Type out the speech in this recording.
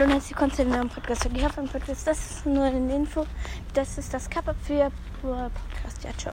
Hallo und herzlich willkommen zu einem Podcast. Und ich hoffe, im Podcast, das ist nur eine Info. Das ist das Cup-Up für Podcast. Ja, ciao.